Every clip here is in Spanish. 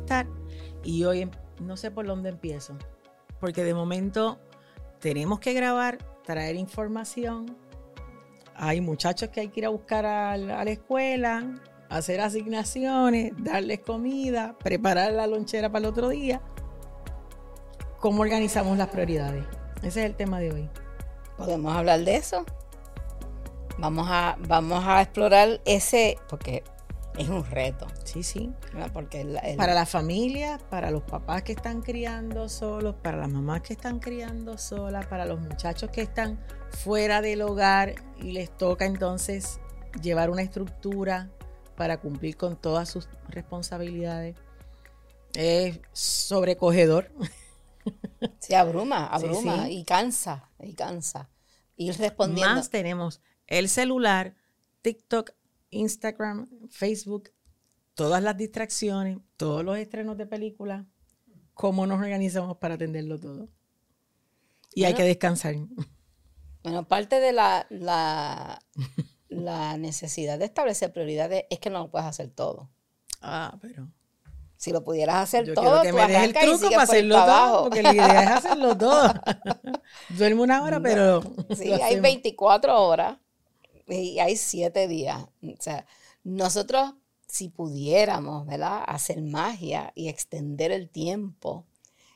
bienestar y hoy em- no sé por dónde empiezo, porque de momento tenemos que grabar, traer información, hay muchachos que hay que ir a buscar a la, a la escuela, hacer asignaciones, darles comida, preparar la lonchera para el otro día. ¿Cómo organizamos las prioridades? Ese es el tema de hoy. Podemos hablar de eso. Vamos a, vamos a explorar ese, porque es un reto. Sí, sí. ¿verdad? Porque el- el- Para las familias, para los papás que están criando solos, para las mamás que están criando solas, para los muchachos que están fuera del hogar y les toca entonces llevar una estructura para cumplir con todas sus responsabilidades. Es sobrecogedor. se abruma, Sí, abruma sí. y cansa, y cansa. Ir respondiendo. Más tenemos el celular, TikTok, Instagram, Facebook, todas las distracciones, todos los estrenos de películas. ¿Cómo nos organizamos para atenderlo todo? Y hay que descansar. Bueno, parte de la, la, la necesidad de establecer prioridades es que no lo puedes hacer todo. Ah, pero Si lo pudieras hacer yo todo, quiero que tú me deje el truco para hacerlo para todo, abajo. porque la idea es hacerlo todo. Duermo una hora, pero Sí, hay hacemos. 24 horas y hay 7 días. O sea, nosotros, si pudiéramos, ¿verdad? Hacer magia y extender el tiempo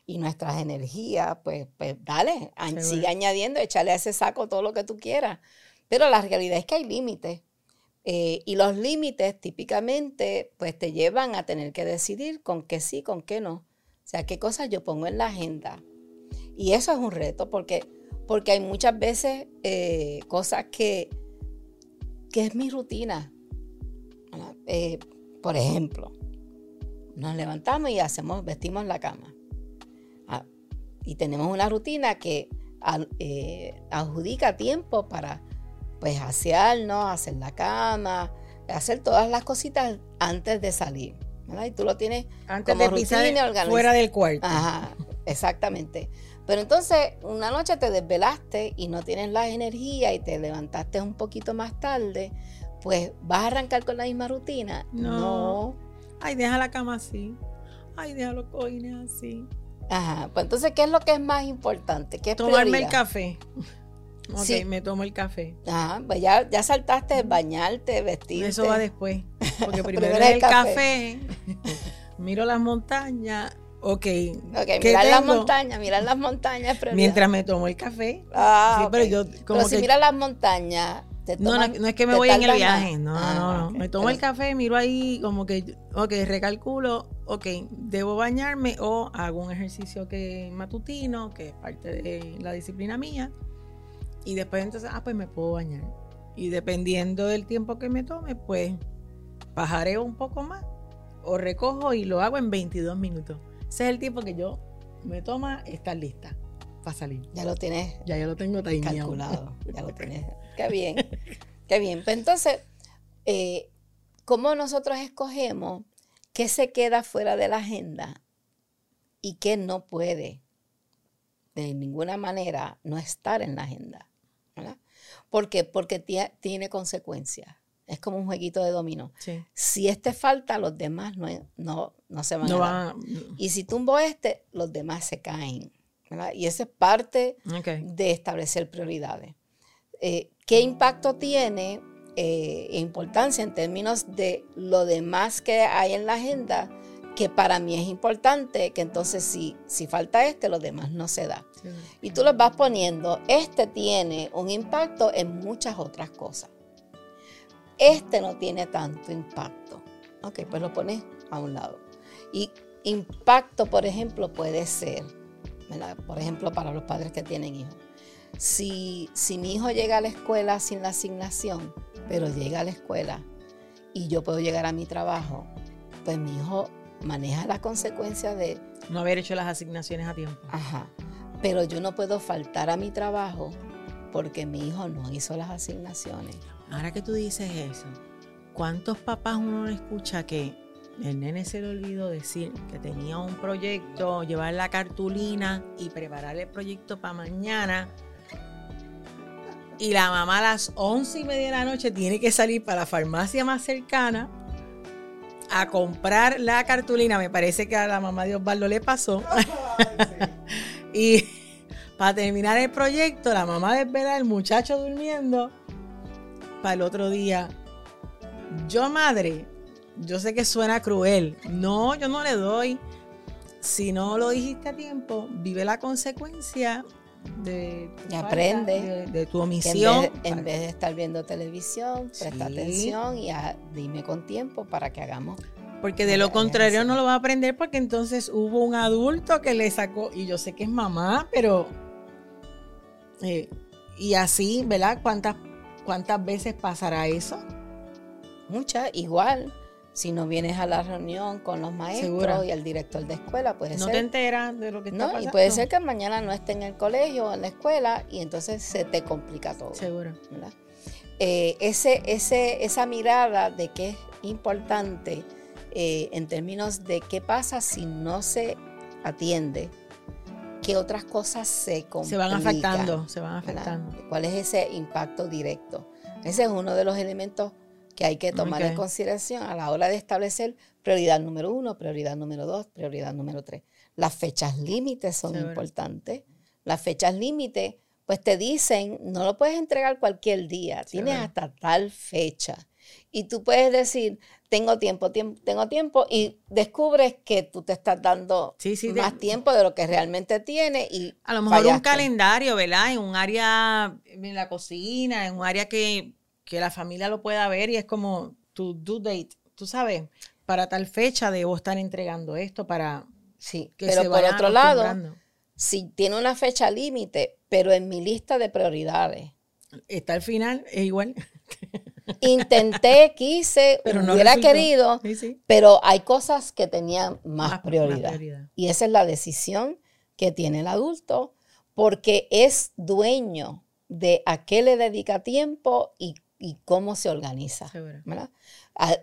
y nuestras energías, pues, pues dale, sigue añadiendo, échale a ese saco todo lo que tú quieras. Pero la realidad es que hay límites. eh, y los límites típicamente pues te llevan a tener que decidir con qué sí, con qué no. O sea, qué cosas yo pongo en la agenda. Y eso es un reto porque, porque hay muchas veces eh, cosas que, que es mi rutina. Eh, por ejemplo, nos levantamos y hacemos, vestimos la cama. Ah, y tenemos una rutina que al- eh, adjudica tiempo para pues asearnos, hacer la cama, hacer todas las cositas antes de salir. ¿verdad? Y tú lo tienes Antes como de pisar rutina, fuera del cuarto. Ajá, exactamente. Pero entonces, una noche te desvelaste y no tienes la energía y te levantaste un poquito más tarde, pues vas a arrancar con la misma rutina. No. Ay, deja la cama así. Ay, deja los cojines así. Ajá. Pues entonces, ¿qué es lo que es más importante? ¿Qué es Tomarme el café. Ok, Sí. me tomo el café. Ajá, pues ya, ya saltaste bañarte, vestirte. Eso va después. Porque primero Primero es el el café. café. Miro las montañas. Ok. Ok, ¿qué mirar las montañas, mirar las montañas prioridad. Mientras me tomo el café. Ah, sí, pero yo como Pero si que miras las montañas, te No, no, toman- no es que me voy en el viaje, más. no, Ah, no, no. Me tomo Pero- el café, miro ahí como que, ok, recalculo, ok, debo bañarme o hago un ejercicio que matutino, que es parte de la disciplina mía, y después entonces, ah, pues me puedo bañar. Y dependiendo del tiempo que me tome, pues bajaré un poco más o recojo y lo hago en 22 minutos. Ese es el tiempo que yo me toma estar lista para salir. Ya lo tienes Ya yo lo tengo calculado. Ya lo tienes. Qué bien. Qué bien. Pues entonces, eh, ¿cómo nosotros escogemos qué se queda fuera de la agenda y qué no puede de ninguna manera no estar en la agenda? ¿verdad? ¿Por qué? Porque tie- tiene consecuencias. Es como un jueguito de dominó. Sí. Si este falta, los demás no, no, no se van No a dar. Y si tumbo este, los demás se caen. ¿verdad? Y esa es parte de establecer prioridades. Eh, ¿Qué impacto tiene eh, e importancia en términos de lo demás que hay en la agenda? Que para mí es importante, que entonces si, si falta este, los demás no se da. Sí. Y tú los vas poniendo, este tiene un impacto en muchas otras cosas. Este no tiene tanto impacto. Ok, pues lo pones a un lado. Y impacto, por ejemplo, puede ser, ¿verdad? por ejemplo, para los padres que tienen hijos. Si, si mi hijo llega a la escuela sin la asignación, pero llega a la escuela y yo puedo llegar a mi trabajo, pues mi hijo maneja las consecuencias de, No haber hecho las asignaciones a tiempo. Ajá. Pero yo no puedo faltar a mi trabajo porque mi hijo no hizo las asignaciones. Ahora que tú dices eso, ¿cuántos papás uno no escucha que el nene se le olvidó decir que tenía un proyecto, llevar la cartulina y preparar el proyecto para mañana? Y la mamá a las once y media de la noche tiene que salir para la farmacia más cercana a comprar la cartulina. Me parece que a la mamá de Osvaldo le pasó. y para terminar el proyecto, la mamá desvela el muchacho durmiendo para el otro día. Yo, madre, yo sé que suena cruel. No, yo no le doy. Si no lo dijiste a tiempo, vive la consecuencia de y aprende de, tu omisión. En vez, de, estar viendo televisión, presta atención y dime con tiempo para que hagamos. Porque de lo contrario no lo va a aprender porque entonces hubo un adulto que le sacó, y yo sé que es mamá, pero... Eh, y así, ¿verdad? ¿Cuántas, ¿Cuántas veces pasará eso? Muchas, igual si no vienes a la reunión con los maestros y el director de escuela, puede no ser. No te enteras de lo que está no, Y puede ser que mañana no esté en el colegio o en la escuela y entonces se te complica todo. Seguro. Eh, ese, ese, esa mirada de que es importante eh, en términos de qué pasa si no se atiende, qué otras cosas se complican. Se van afectando, se van afectando. ¿Cuál es ese impacto directo? Ese es uno de los elementos que hay que tomar en consideración a la hora de establecer prioridad número uno, prioridad número dos, prioridad número tres. Las fechas límites son importantes. Las fechas límites, pues te dicen, no lo puedes entregar cualquier día, tienes hasta tal fecha. Y tú puedes decir, tengo tiempo, tiempo, tengo tiempo, y descubres que tú te estás dando más tiempo de lo que realmente tienes. Y a lo mejor un calendario, ¿verdad? En un área, en la cocina, en un área que que la familia lo pueda ver y es como tu due date, tú sabes, para tal fecha debo estar entregando esto para sí, que pero por otro lado, si tiene una fecha límite, pero en mi lista de prioridades está al final, es igual. Intenté, quise, pero no hubiera querido, pero hay cosas que tenían más, prioridad. prioridad. Y esa es la decisión que tiene el adulto, porque es dueño de a qué le dedica tiempo y y cómo se organiza.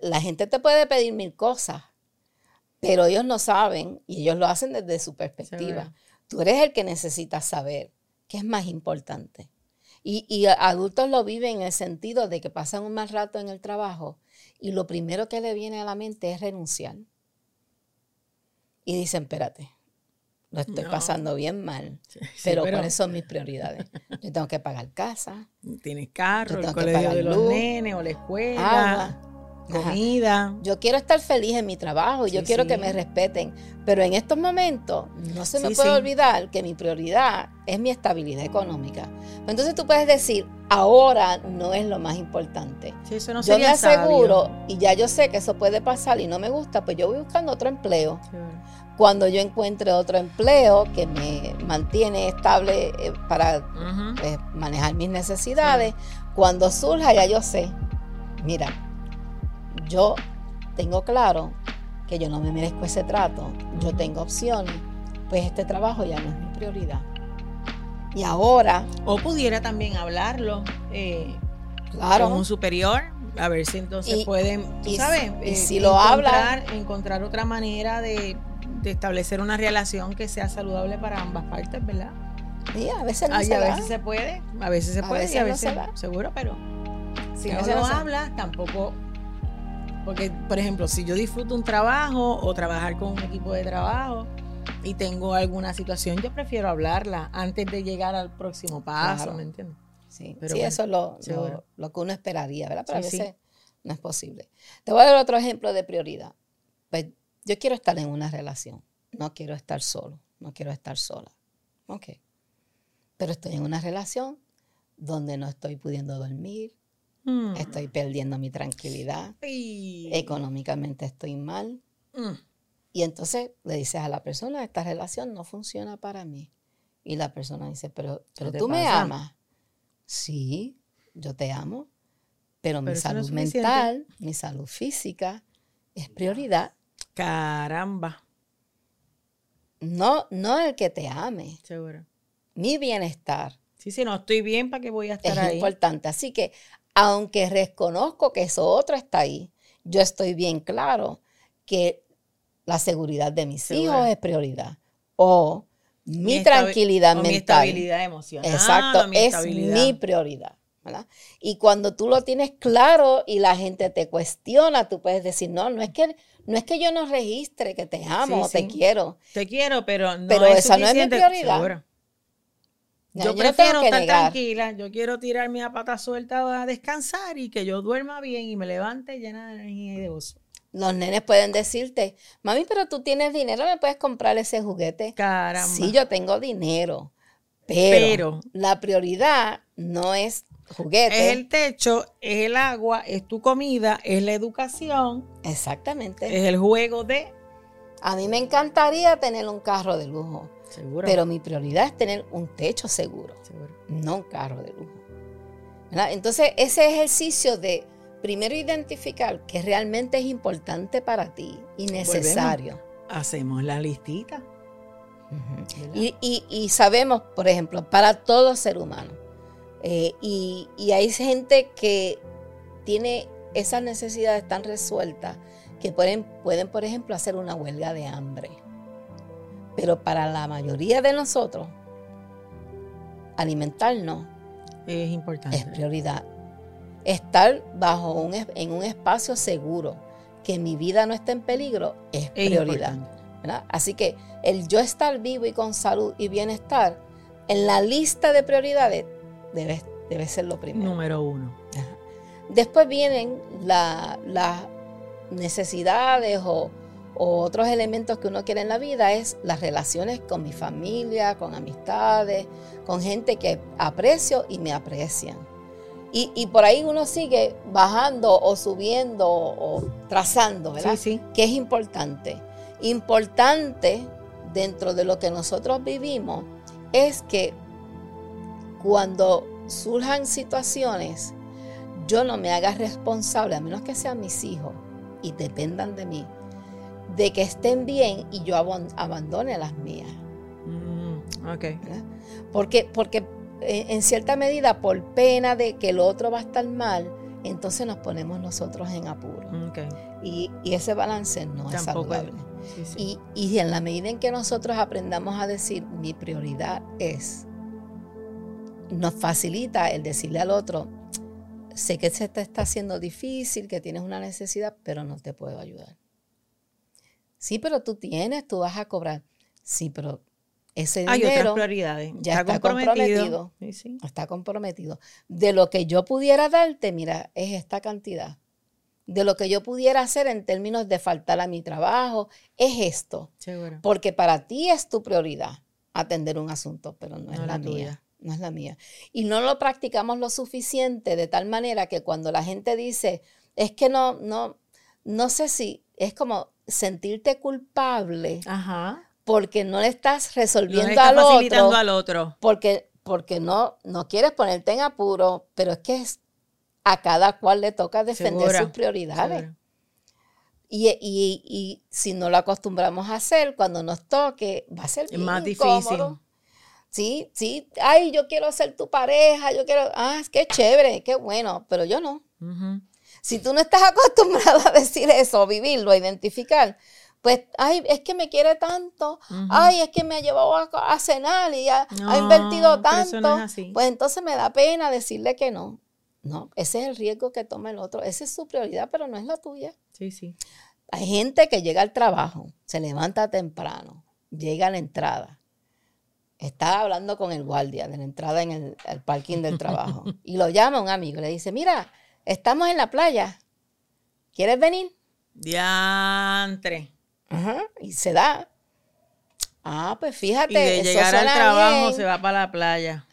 la gente te puede pedir mil cosas, pero ellos no saben y ellos lo hacen desde su perspectiva. Tú eres el que necesitas saber qué es más importante. Y, adultos lo viven en el sentido de que pasan un mal rato en el trabajo y lo primero que le viene a la mente es renunciar. Y dicen, espérate, lo estoy pasando bien mal, pero, ¿cuáles son mis prioridades? Yo tengo que pagar casa. Tienes carro, el colegio de los nenes o la escuela. Comida. Yo quiero estar feliz en mi trabajo y yo quiero que me respeten, pero en estos momentos no se me puede olvidar que mi prioridad es mi estabilidad económica. Entonces tú puedes decir, ahora no es lo más importante. Eso no yo me aseguro y ya yo sé que eso puede pasar y no me gusta, pues yo voy buscando otro empleo. Cuando yo encuentre otro empleo que me mantiene estable eh, para pues, manejar mis necesidades, cuando surja ya yo sé, mira, yo tengo claro que yo no me merezco ese trato, yo tengo opciones, pues este trabajo ya no es mi prioridad. Y ahora... O pudiera también hablarlo eh, claro. con un superior, a ver si entonces pueden, tú sabes, y eh, si lo hablan, encontrar otra manera de de establecer una relación que sea saludable para ambas partes, ¿verdad? Sí, a veces no se A veces se puede, a veces se puede y a veces no seguro, pero si no lo hablas, tampoco... Porque, por ejemplo, si yo disfruto un trabajo o trabajar con un equipo de trabajo y tengo alguna situación, yo prefiero hablarla antes de llegar al próximo paso, ¿me entiendes? Sí, Pero eso es lo, lo, que uno esperaría, ¿verdad? Pero a veces no es posible. Te voy a dar otro ejemplo de prioridad. Pues yo quiero estar en una relación, no quiero estar solo, no quiero estar sola. Ok. Pero estoy en una relación donde no estoy pudiendo dormir, mm. estoy perdiendo mi tranquilidad, económicamente estoy mal. Mm. Y entonces le dices a la persona, esta relación no funciona para mí. Y la persona dice, pero, pero tú me amas. Sí, yo te amo, pero, mi salud mental, mi salud física es prioridad. Caramba. No, no el que te ame. Seguro. Mi bienestar. Sí, sí, no estoy bien, ¿para que voy a estar ahí? Es importante. Así que, aunque reconozco que eso otro está ahí, yo estoy bien claro que la seguridad de mis hijos es prioridad. O mi, tranquilidad mental. Mi estabilidad emocional. Exacto, es mi prioridad. ¿verdad? Y cuando tú lo tienes claro y la gente te cuestiona, tú puedes decir, no, no es que, no es que yo no registre que te amo o te quiero. Te quiero, pero no pero es esa no es mi prioridad. Seguro. No, yo, no prefiero estar negar. tranquila, yo quiero tirarme a pata suelta a descansar y que yo duerma bien y me levante llena de energía y de gozo. Los nenes pueden decirte, mami, pero tú tienes dinero, me puedes comprar ese juguete. Caramba. Sí, yo tengo dinero, pero, Pero- la prioridad no es juguete. Es el techo, es el agua, es tu comida, es la educación, Exactamente. es el juego de... A mí me encantaría tener un carro de lujo, Seguro. pero mi prioridad es tener un techo seguro, seguro. no un carro de lujo. ¿Verdad? Entonces, ese ejercicio de primero identificar que realmente es importante para ti y necesario. Hacemos la listita. Y, y- y sabemos, por ejemplo, para todo ser humano, eh, y, y hay gente que tiene esas necesidades tan resueltas que pueden, pueden, por ejemplo, hacer una huelga de hambre. Pero para la mayoría de nosotros, alimentarnos Es importante. es prioridad. Estar bajo un, en un espacio seguro, que mi vida no esté en peligro, es Es prioridad. Así que el yo estar vivo y con salud y bienestar, en la lista de prioridades, debe, debe ser lo primero. Número uno. Ajá. Después vienen la- las necesidades o otros elementos que uno quiere en la vida, es las relaciones con mi familia, con amistades, con gente que aprecio y me aprecian. Y, y por ahí uno sigue bajando o subiendo o, o trazando, ¿verdad? Sí, sí. que es importante. Importante dentro de lo que nosotros vivimos es que cuando surjan situaciones, yo no me haga responsable, a menos que sean mis hijos y dependan de mí, de que estén bien y yo abandone las mías. Mm. Porque, porque eh, en cierta medida, por pena de que el otro va a estar mal, entonces nos ponemos nosotros en apuro. ok. Y, y ese balance no Tampoco es- saludable. sí, sí. Y, y en la medida en que nosotros aprendamos a decir mi prioridad es, nos facilita el decirle al otro, sé que se te está haciendo difícil, que tienes una necesidad, pero no te puedo ayudar. Sí, pero tú tienes, tú vas a cobrar. Sí, pero ese Hay otras dinero prioridades. ya está comprometido. Sí, sí. está comprometido. De lo que yo pudiera darte, mira, es esta cantidad. De lo que yo pudiera hacer en términos de faltar a mi trabajo, es esto. Seguro. Porque para ti es tu prioridad atender un asunto, pero no es la, la mía. No es la mía. Y no lo practicamos lo suficiente de tal manera que cuando la gente dice, es que no, no, no sé si, es como sentirte culpable Ajá. porque no le estás le resolviendo al facilitando otro al otro. porque, porque no, no quieres ponerte en apuro, pero es que es- a cada cual le toca defender Segura, sus prioridades. Y, y- y si no lo acostumbramos a hacer, cuando nos toque, va a ser Es más difícil. Sí, sí, ay, yo quiero ser tu pareja, yo quiero, ah, qué chévere, qué bueno, pero yo no. Si tú no estás acostumbrado a decir eso, a vivirlo, a identificar, pues, ay, es que me quiere tanto, ay, es que me ha llevado a, a cenar y ha, invertido tanto, no pues entonces me da pena decirle que no. No, ese es el riesgo que toma el otro, esa es su prioridad, pero no es la tuya. Sí, sí. Hay gente que llega al trabajo, se levanta temprano, llega a la entrada. Está hablando con el guardia de la entrada en el, el parking del trabajo. y lo llama un amigo le dice, mira, estamos en la playa. ¿Quieres venir? Diantre. Ajá, Y se da. Ah, pues fíjate. Y de eso llegar al trabajo bien. se va para la playa.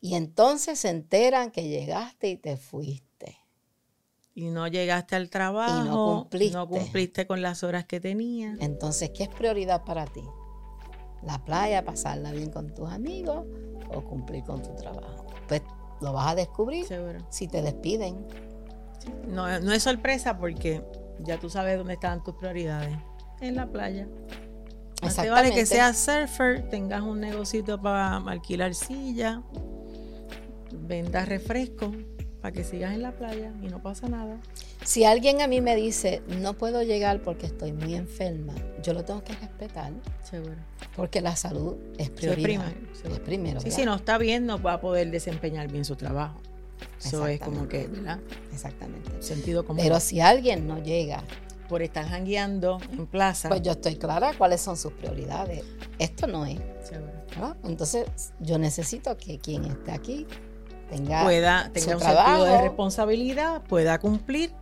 Y entonces se enteran que llegaste y te fuiste. Y no llegaste al trabajo. cumpliste. No cumpliste con las horas que tenía. Entonces, ¿qué es prioridad para ti? ¿La playa, pasarla bien con tus amigos o cumplir con tu trabajo? Pues lo vas a descubrir Seguro. si te despiden. No, no es sorpresa porque ya tú sabes dónde están tus prioridades. En la playa. Te vale que seas surfer, tengas un negocito para alquilar silla, vendas refresco para que sigas en la playa y no pasa nada. Si alguien a mí me dice, no puedo llegar porque estoy muy enferma, yo lo tengo que respetar. Seguro. Porque la salud es prioridad. es primero. Sí, si no está bien, no va a poder desempeñar bien su trabajo. Eso es como que, ¿verdad? Exactamente. Sentido común. Pero si alguien no llega por estar jangueando en plaza. Pues yo estoy clara cuáles son sus prioridades. Esto no es. Seguro. Entonces, yo necesito que quien esté aquí tenga, pueda, tenga un sentido de responsabilidad, pueda cumplir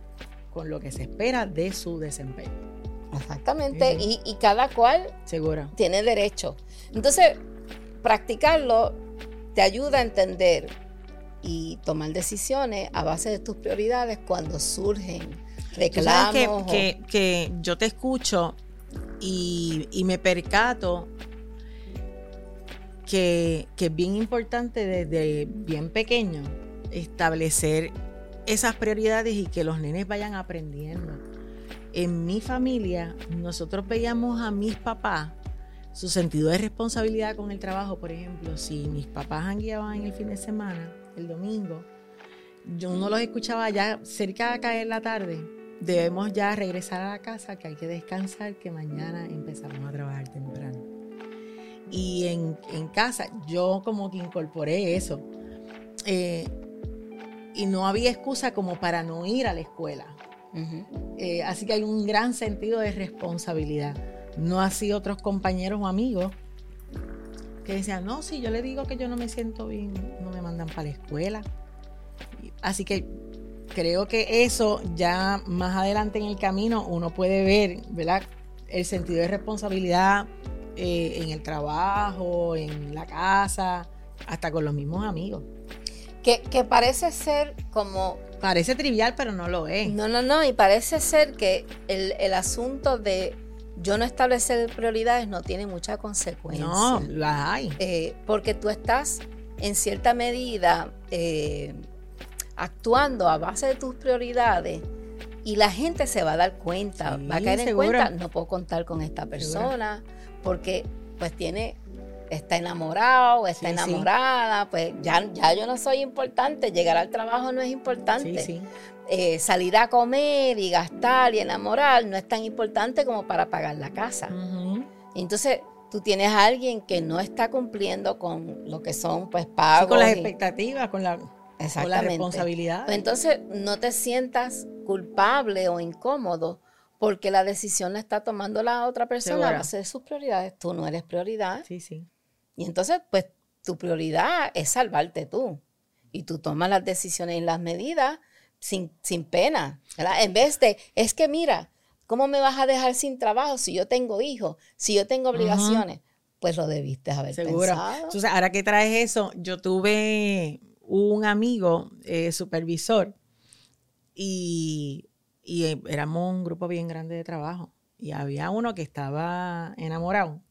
con lo que se espera de su desempeño. Exactamente, y, y, cada cual Seguro. tiene derecho. Entonces, practicarlo te ayuda a entender y tomar decisiones a base de tus prioridades cuando surgen reclamos. Que, que, yo te escucho y, y me percato que, que, es bien importante desde bien pequeño establecer esas prioridades y que los nenes vayan aprendiendo. En mi familia, nosotros veíamos a mis papás su sentido de responsabilidad con el trabajo, por ejemplo, si mis papás guiaban en el fin de semana, el domingo, yo no los escuchaba ya cerca de caer la tarde, debemos ya regresar a la casa, que hay que descansar, que mañana empezamos a trabajar temprano. Y en, casa yo como que incorporé eso. Eh, y no había excusa como para no ir a la escuela. Eh, así que hay un gran sentido de responsabilidad. No así otros compañeros o amigos que decían, no, si yo le digo que yo no me siento bien, no me mandan para la escuela. Así que creo que eso ya más adelante en el camino uno puede ver, ¿verdad? El sentido de responsabilidad eh, en el trabajo, en la casa, hasta con los mismos amigos. Que, parece ser como... Parece trivial, pero no lo es. No, no, no, y parece ser que el, asunto de yo no establecer prioridades no tiene mucha consecuencia. No, las hay. Eh, porque tú estás en cierta medida eh, actuando a base de tus prioridades y la gente se va a dar cuenta, va a caer en cuenta, no puedo contar con esta persona porque pues tiene está enamorado, está enamorada, pues ya, ya yo no soy importante, llegar al trabajo no es importante. Eh, salir a comer y gastar y enamorar no es tan importante como para pagar la casa. Entonces, tú tienes a alguien que no está cumpliendo con lo que son pues pagos. con las expectativas, con la la responsabilidad. Entonces, no te sientas culpable o incómodo porque la decisión la está tomando la otra persona a base de sus prioridades. Tú no eres prioridad. Sí, sí. Y entonces, pues, tu prioridad es salvarte tú. Y tú tomas las decisiones y las medidas sin, sin pena. En vez de, es que mira, ¿cómo me vas a dejar sin trabajo si yo tengo hijos, si yo tengo obligaciones? Pues lo debiste haber Seguro. pensado. Entonces, ahora que traes eso, yo tuve un amigo eh, supervisor y, y, éramos un grupo bien grande de trabajo y había uno que estaba enamorado.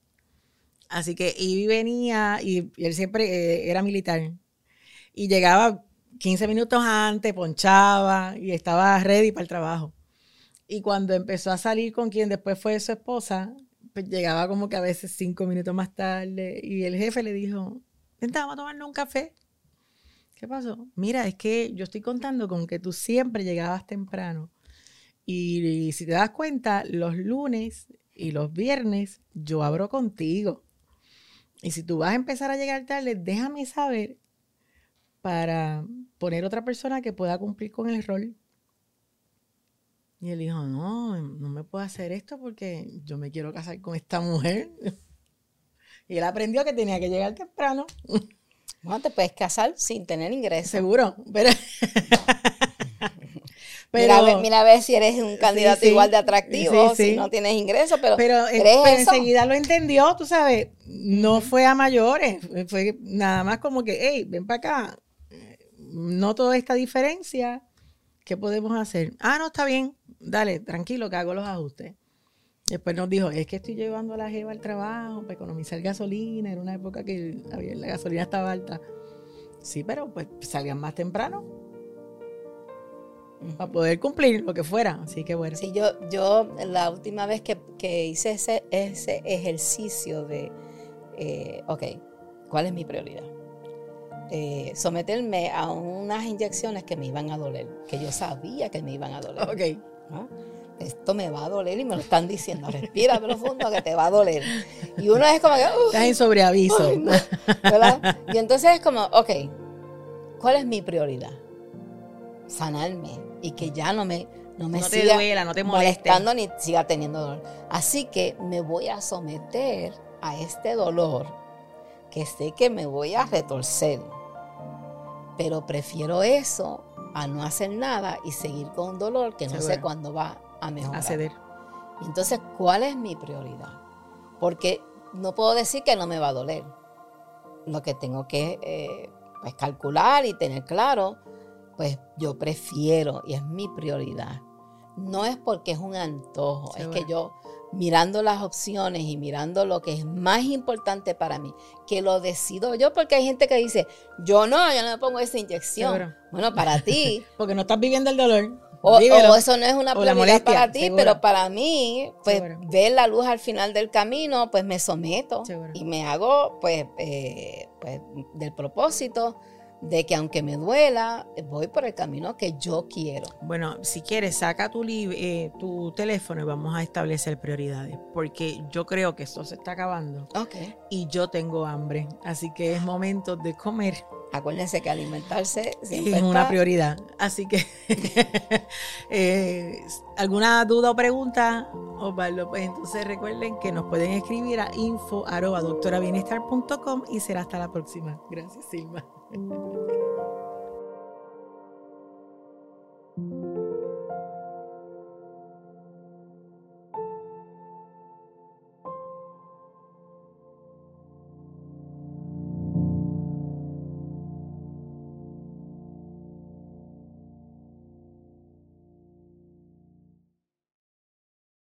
Así que y venía y, él siempre eh, era militar y llegaba 15 minutos antes, ponchaba y estaba ready para el trabajo. Y cuando empezó a salir con quien después fue su esposa, pues llegaba como que a veces cinco minutos más tarde y el jefe le dijo, vente, vamos a tomarnos un café. ¿Qué pasó? Mira, es que yo estoy contando con que tú siempre llegabas temprano. Y, si te das cuenta, los lunes y los viernes yo abro contigo. Y si tú vas a empezar a llegar tarde, déjame saber para poner otra persona que pueda cumplir con el rol. Y él dijo, no, no me puedo hacer esto porque yo me quiero casar con esta mujer. y él aprendió que tenía que llegar temprano. Bueno, te puedes casar sin tener ingresos. Seguro, pero... mira, a ver, si eres un candidato igual de atractivo, si no tienes ingresos, pero, pero, pero enseguida lo entendió, tú sabes, no fue a mayores, fue nada más como que, hey, ven para acá, no toda esta diferencia, ¿qué podemos hacer? Ah, no, está bien, dale, tranquilo, que hago los ajustes. Después nos dijo, es que estoy llevando a la jeva al trabajo para economizar gasolina. Era una época que la gasolina estaba alta. Sí, pero pues salían más temprano para poder cumplir lo que fuera. Así que bueno. Sí, yo, yo la última vez que, hice ese, ese ejercicio de, eh, ok, ¿cuál es mi prioridad? eh, someterme a unas inyecciones que me iban a doler, que yo sabía que me iban a doler. Ok. ¿no? Esto me va a doler y me lo están diciendo. Respira profundo que te va a doler. Y uno es como que. "Uf, Estás en sobreaviso. ay, no", ¿verdad? Y entonces es como, ok, ¿cuál es mi prioridad? Sanarme y que ya no me, no me no te siga duela, no te molestando ni siga teniendo dolor. Así que me voy a someter a este dolor que sé que me voy a retorcer. Pero prefiero eso a no hacer nada y seguir con un dolor que no sé cuándo va a mejorar. A ceder. Entonces, ¿cuál es mi prioridad? Porque no puedo decir que no me va a doler. Lo que tengo que eh, pues, calcular y tener claro, pues yo prefiero y es mi prioridad. No es porque es un antojo, es que yo mirando las opciones y mirando lo que es más importante para mí, que lo decido yo, porque hay gente que dice, yo no, yo no me pongo esa inyección. Bueno, para ti, Porque no estás viviendo el dolor. o, eso no es una prioridad molestia, para ti, seguro. pero para mí, pues Seguro. ver la luz al final del camino, pues me someto Seguro. y me hago, pues, eh, pues, del propósito de que aunque me duela, voy por el camino que yo quiero. Bueno, si quieres, saca tu, eh, tu teléfono y vamos a establecer prioridades. Porque yo creo que esto se está acabando Ok. y yo tengo hambre. Así que es momento de comer. Acuérdense que alimentarse siempre es una está- prioridad. Así que, eh, ¿alguna duda o pregunta, Osvaldo? Pues entonces recuerden que nos pueden escribir a info arroba doctorabienestar.com y será hasta la próxima. Gracias, Silma. Thank you.